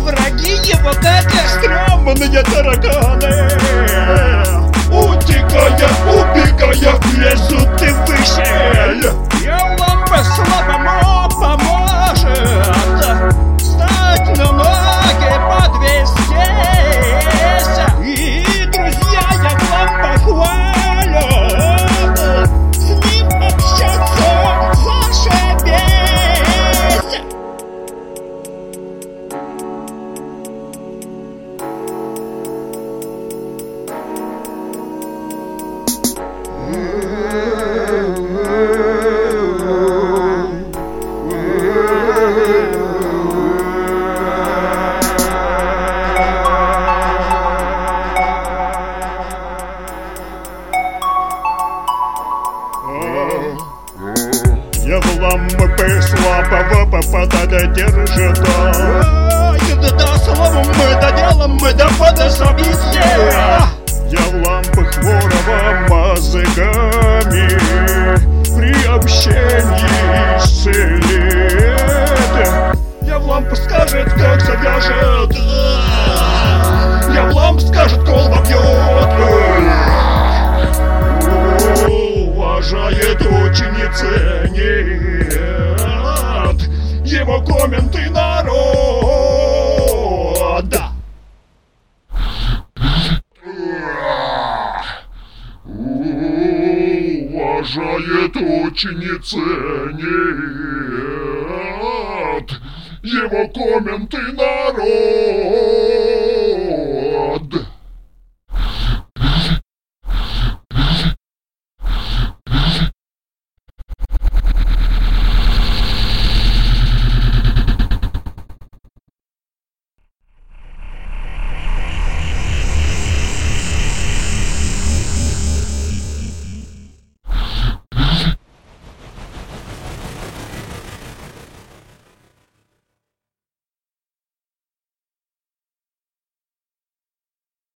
враги его как Стрёмные тараканы Утекая, Я в лампы слабого попадать держит Да словом мы да делом мы да подособись Комменты народа уважает очень и ценит его комменты народ.